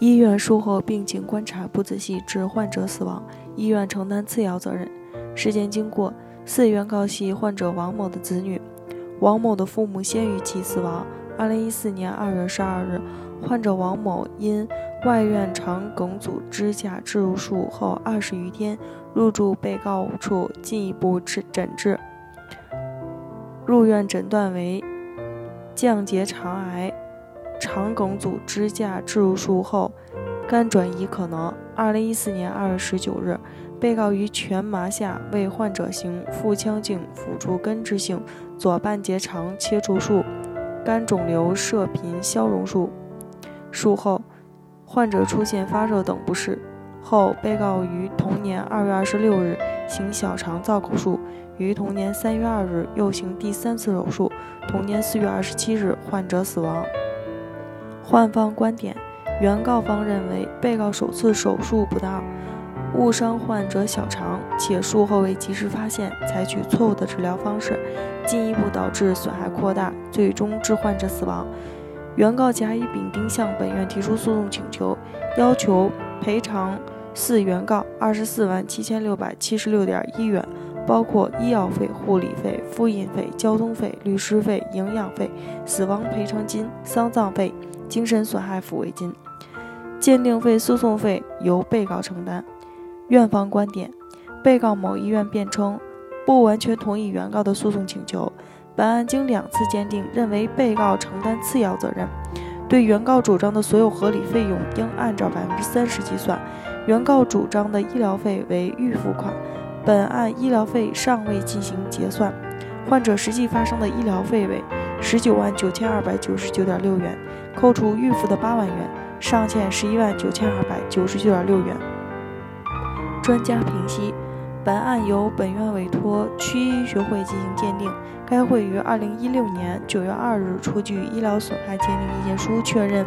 医院术后病情观察不仔细致患者死亡，医院承担次要责任。事件经过：四原告系患者王某的子女，王某的父母先于其死亡。二零一四年二月十二日，患者王某因外院肠梗阻支架置入术后二十余天，入住被告处进一步治诊治，入院诊断为降结肠癌，肠梗阻支架置入术后肝转移可能。二零一四年二月十九日，被告于全麻下为患者行腹腔镜辅助根治性左半结肠切除术。肝肿瘤射频消融术，术后患者出现发热等不适。后被告于同年二月二十六日行小肠造口术，于同年三月二日又行第三次手术。同年四月二十七日，患者死亡。患方观点：原告方认为被告首次手术不当。误伤患者小肠，且术后未及时发现，采取错误的治疗方式，进一步导致损害扩大，最终致患者死亡。原告甲乙丙丁向本院提出诉讼请求，要求赔偿四原告二十四万七千六百七十六点一元，包括医药费、护理费、复印费、交通费、律师费、营养费、死亡赔偿金、丧葬费、精神损害抚慰金、鉴定费、诉讼费由被告承担。院方观点：被告某医院辩称，不完全同意原告的诉讼请求。本案经两次鉴定，认为被告承担次要责任，对原告主张的所有合理费用应按照百分之三十计算。原告主张的医疗费为预付款，本案医疗费尚未进行结算，患者实际发生的医疗费为十九万九千二百九十九点六元，扣除预付的八万元，尚欠十一万九千二百九十九点六元。专家评析，本案由本院委托区医学会进行鉴定。该会于二零一六年九月二日出具医疗损害鉴定意见书，确认：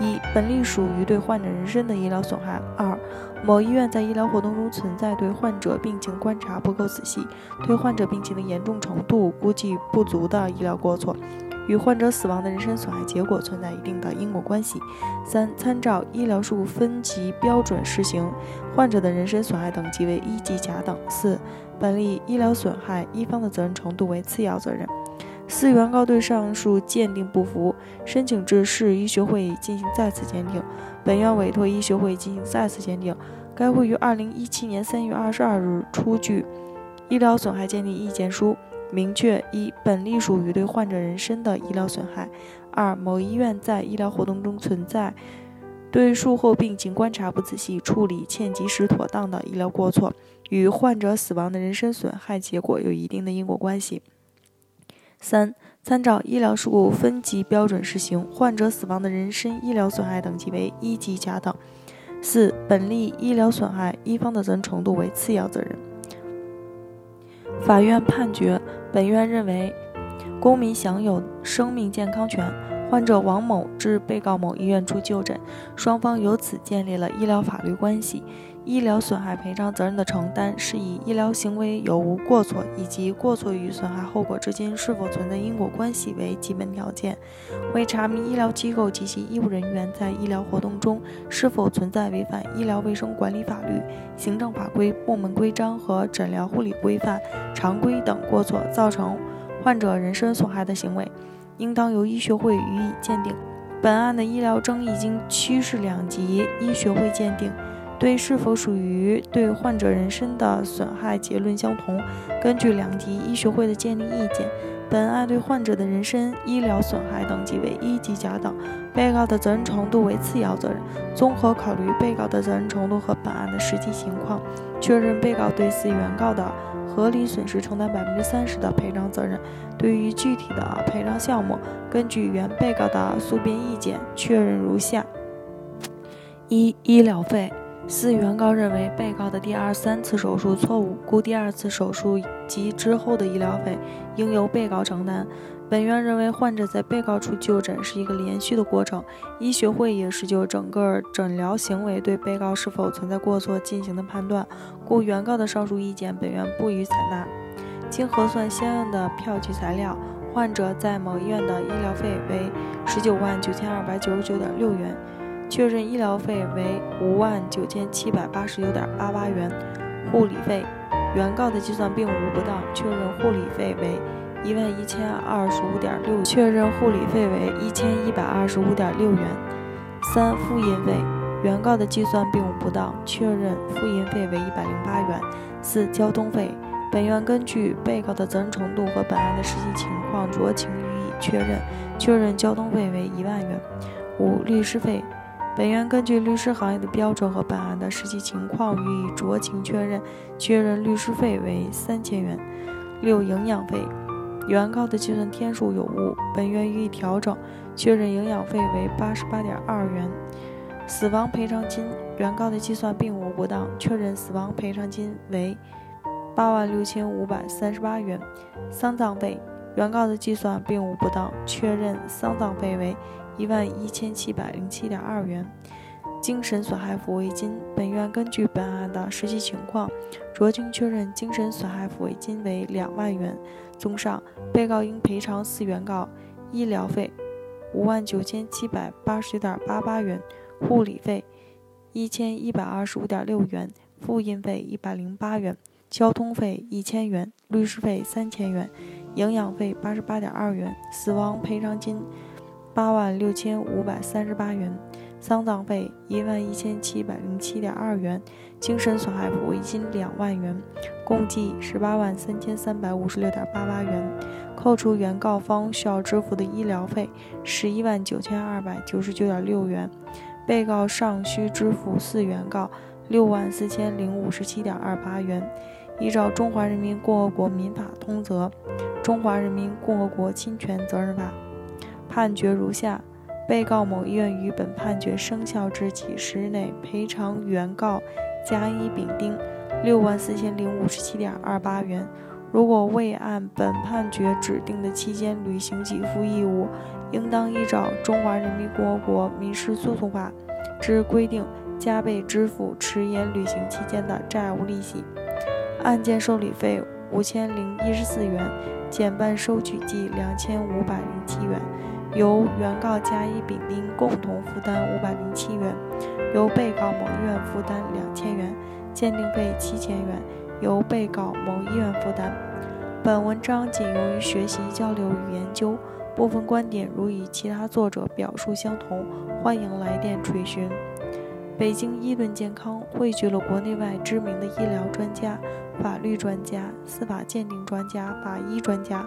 一、本例属于对患者人身的医疗损害；二、某医院在医疗活动中存在对患者病情观察不够仔细、对患者病情的严重程度估计不足的医疗过错。与患者死亡的人身损害结果存在一定的因果关系。三、参照医疗术分级标准试行，患者的人身损害等级为一级甲等。四、本例医疗损害一方的责任程度为次要责任。四、原告对上述鉴定不服，申请至市医学会进行再次鉴定。本院委托医学会进行再次鉴定。该会于二零一七年三月二十二日出具医疗损害鉴定意见书。明确一，本例属于对患者人身的医疗损害；二，某医院在医疗活动中存在对术后病情观察不仔细、处理欠及时妥当的医疗过错，与患者死亡的人身损害结果有一定的因果关系。三，参照医疗事故分级标准实行，患者死亡的人身医疗损害等级为一级甲等。四，本例医疗损害一方的责任程度为次要责任。法院判决。本院认为，公民享有生命健康权。患者王某至被告某医院处就诊，双方由此建立了医疗法律关系。医疗损害赔偿责任的承担是以医疗行为有无过错以及过错与损害后果之间是否存在因果关系为基本条件。为查明医疗机构及其医务人员在医疗活动中是否存在违反医疗卫生管理法律、行政法规、部门规章和诊疗护理规范常规等过错，造成患者人身损害的行为。应当由医学会予以鉴定。本案的医疗争议经区市两级医学会鉴定，对是否属于对患者人身的损害结论相同。根据两级医学会的鉴定意见，本案对患者的人身医疗损害等级为一级甲等，被告的责任程度为次要责任。综合考虑被告的责任程度和本案的实际情况，确认被告对此原告的。合理损失承担百分之三十的赔偿责任。对于具体的赔偿项目，根据原被告的诉辩意见，确认如下：一、医疗费。四、原告认为被告的第二、三次手术错误，故第二次手术及之后的医疗费应由被告承担。本院认为，患者在被告处就诊是一个连续的过程，医学会也是就整个诊疗行为对被告是否存在过错进行的判断，故原告的上述意见本院不予采纳。经核算相应的票据材料，患者在某医院的医疗费为十九万九千二百九十九点六元，确认医疗费为五万九千七百八十九点八八元。护理费，原告的计算并无不当，确认护理费为一万一千二十五点六，确认护理费为一千一百二十五点六元。三、复印费，原告的计算并无不当，确认复印费为一百零八元。四、交通费，本院根据被告的责任程度和本案的实际情况酌情予以确认，确认交通费为一万元。五、律师费。本院根据律师行业的标准和本案的实际情况予以酌情确认，确认律师费为三千元。六、营养费，原告的计算天数有误，本院予以调整，确认营养费为八十八点二元。死亡赔偿金，原告的计算并无不当，确认死亡赔偿金为八万六千五百三十八元。丧葬费，原告的计算并无不当，确认丧葬费为。一万一千七百零七点二元，精神损害抚慰金。本院根据本案的实际情况，酌情确认精神损害抚慰金为两万元。综上，被告应赔偿四原告医疗费五万九千七百八十点八八元，护理费一千一百二十五点六元，复印费一百零八元，交通费一千元，律师费三千元，营养费八十八点二元，死亡赔偿金。八万六千五百三十八元，丧葬费一万一千七百零七点二元，精神损害抚慰金两万元，共计十八万三千三百五十六点八八元。扣除原告方需要支付的医疗费十一万九千二百九十九点六元，被告尚需支付四原告六万四千零五十七点二八元。依照《中华人民共和国民法通则》《中华人民共和国侵权责任法》。判决如下：被告某医院于本判决生效之几时内赔偿原告甲、乙、丙、丁六万四千零五十七点二八元。如果未按本判决指定的期间履行给付义务，应当依照《中华人民共和国民事诉讼法》之规定加倍支付迟延履行期间的债务利息。案件受理费五千零一十四元，减半收取计两千五百零七元。由原告甲、乙、丙、丁共同负担五百零七元，由被告某医院负担两千元，鉴定费七千元，由被告某医院负担。本文章仅用于学习、交流与研究，部分观点如与其他作者表述相同，欢迎来电垂询。北京医论健康汇聚了国内外知名的医疗专家、法律专家、司法鉴定专家、法医专家。